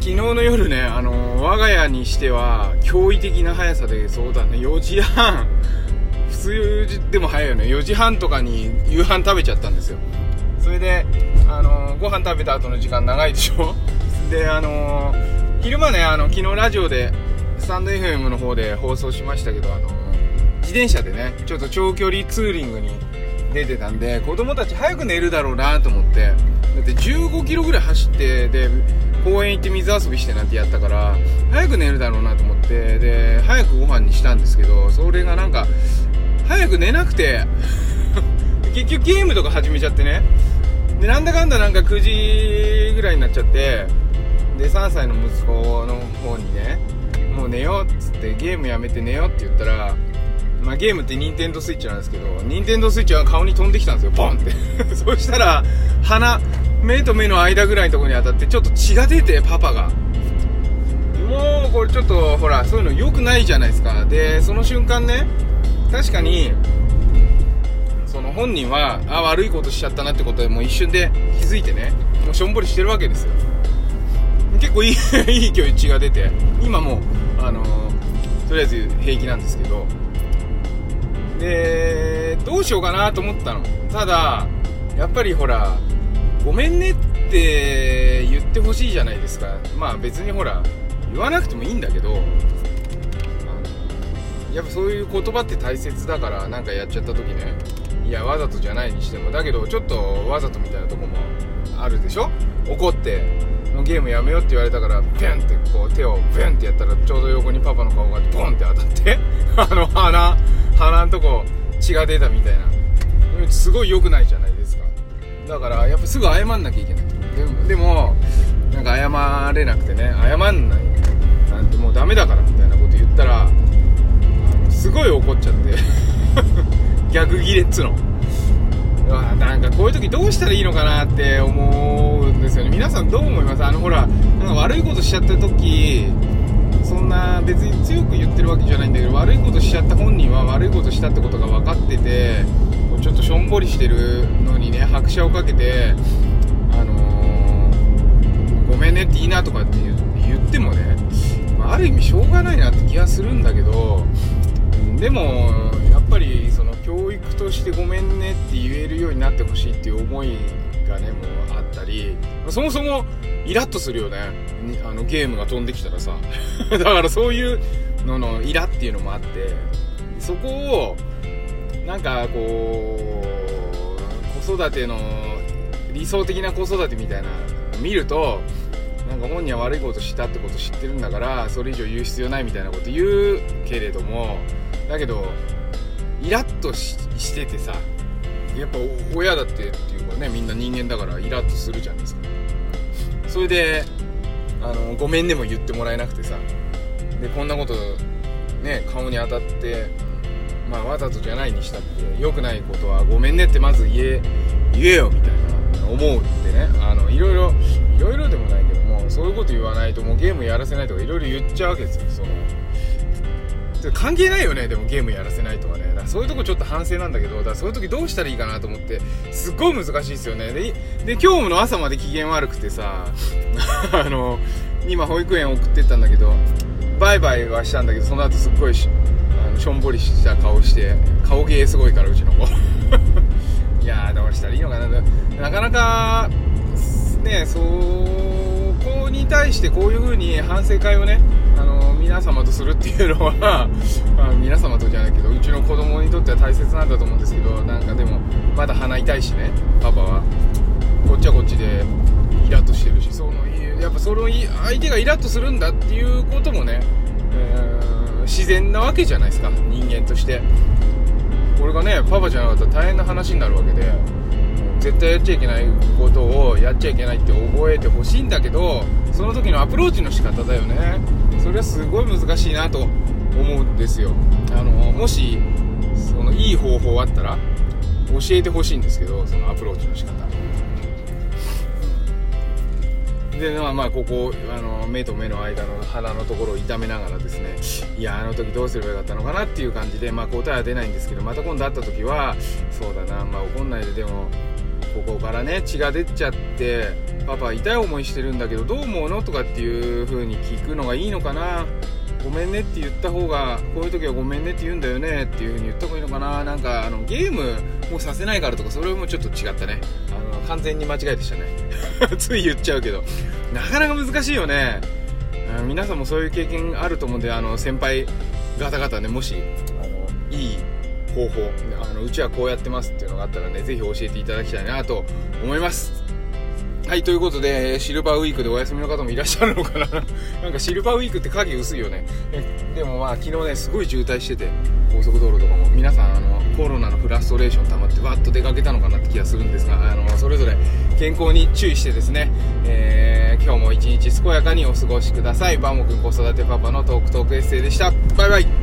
昨日の夜ね、あの我が家にしては驚異的な速さでそうだね4時半。普通でも早いよね。4時半とかに夕飯食べちゃったんですよ。それで、あのご飯食べた後の時間長いでしょ？であの昼間ねあの昨日ラジオでスタンド FM の方で放送しましたけどあの自転車でねちょっと長距離ツーリングに出てたんで子供たち早く寝るだろうなと思って。だって15キロぐらい走ってで公園行って水遊びしてなんてやったから早く寝るだろうなと思ってで早くご飯にしたんですけどそれがなんか早く寝なくて 結局ゲームとか始めちゃってね。でなんだかんだなんか9時ぐらいになっちゃってで3歳の息子の方にねもう寝ようっつってゲームやめて寝ようって言ったらまあ、ゲームってニンテンドスイッチなんですけどニンテンドスイッチは顔に飛んできたんですよボンって。そしたら鼻目と目の間ぐらいのところに当たってちょっと血が出てパパが。もうこれちょっとほらそういうの良くないじゃないですか。でその瞬間ね確かにその本人はあ悪いことしちゃったなってことでもう一瞬で気づいてねもうしょんぼりしてるわけですよ。結構いい いい勢い血が出て今もうあのー、とりあえず平気なんですけど。でどうしようかなと思ったの。ただやっぱりほらごめんねって言ってほしいじゃないですか。まあ別にほら言わなくてもいいんだけどやっぱそういう言葉って大切だからなんかやっちゃった時ねいやわざとじゃないにしてもだけどちょっとわざとみたいなとこもあるでしょ？怒ってゲームやめようって言われたからピュンってこう手をブンってやったらちょうど横にパパの顔がボンって当たって あの鼻鼻んとこ血が出たみたいな。すごい良くないじゃないですか。だからやっぱすぐ謝んなきゃいけない。でもでもなんか謝れなくてね謝んないなんてもうダメだからみたいなこと言ったらすごい怒っちゃって。逆ギレっつの。なんかこういう時どうしたらいいのかなって思うんですよね。皆さんどう思います？あのほらなんか悪いことしちゃった時そんな別に強く言ってるわけじゃないんだけど悪いことしちゃった本人は悪いことしたってことが分かっててちょっとしょんぼりしてるのにね拍車をかけてあのー、ごめんねっていいなとかって言ってもね、まあ、る意味しょうがないなって気がするんだけどでもやっぱりその教育としてごめんねって言えるようになってほしいっていう思いがねもうあったりそもそもイラッとするよね。あのゲームが飛んできたらさ。だからそういうののイラっていうのもあってそこをなんかこう子育ての理想的な子育てみたいな見るとなんか本人は悪いことしたってこと知ってるんだからそれ以上言う必要ないみたいなこと言うけれどもだけどイラッとしててさやっぱ親だってっていうかねみんな人間だからイラッとするじゃないですか。それであのごめんねも言ってもらえなくてさでこんなことね顔に当たってまあわざとじゃないにしたって良くないことはごめんねってまず言え言えよみたいな思うってね。あのいろいろいろいろでもないけどもそういうこと言わないともうゲームやらせないとかいろいろ言っちゃうわけですよ。その関係ないよねでもゲームやらせないとはね。だかそういうとこちょっと反省なんだけどだそういう時どうしたらいいかなと思ってすっごい難しいですよね。でで今日の朝まで機嫌悪くてさ あの今保育園送ってったんだけどバイバイはしたんだけどその後すっごいしあのしょんぼりした顔して顔芸すごいからうちの子。いやーどうしたらいいのかな。なかなかねそこに対してこういう風に反省会をねあの皆様とするっていうのは、まあ、皆様とじゃないけどうちの子供にとっては大切なんだと思うんですけどなんかでもまだ鼻痛いしねパパは。その相手がイラッとするんだっていうこともね、えー、自然なわけじゃないですか人間として。これがねパパじゃなかったら大変な話になるわけで絶対やっちゃいけないことをやっちゃいけないって覚えてほしいんだけどその時のアプローチの仕方だよね。それはすごい難しいなと思うんですよ。あのもしそのいい方法あったら教えてほしいんですけどそのアプローチの仕方。でまあまあここあの目と目の間の鼻のところを痛めながらですねいやあの時どうすればよかったのかなっていう感じでまあ答えは出ないんですけどまた今度会った時はそうだなまあ怒んないででもここからね血が出ちゃってパパ痛い思いしてるんだけどどう思うのとかっていう風に聞くのがいいのかな。ごめんねって言った方がこういう時はごめんねって言うんだよねっていう風に言った方がいいのかな。なんかあのゲームもさせないからとかそれもちょっと違ったね。あの完全に間違いでしたね。つい言っちゃうけど。なかなか難しいよね。皆さんもそういう経験あると思うんであの先輩方々ねもしあのいい方法あのうちはこうやってますっていうのがあったらねぜひ教えていただきたいなと思います。はいということでシルバーウィークでお休みの方もいらっしゃるのかな。なんかシルバーウィークって影薄いよね。でもまあ昨日ねすごい渋滞してて高速道路とかも。皆さんあのコロナのフラストレーション溜まってわっと出かけたのかなって気がするんですがあのそれぞれ健康に注意してですね、えー、今日も一日健やかにお過ごしください。バーモくん子育てパパのトークトークエッセイでした。バイバイ。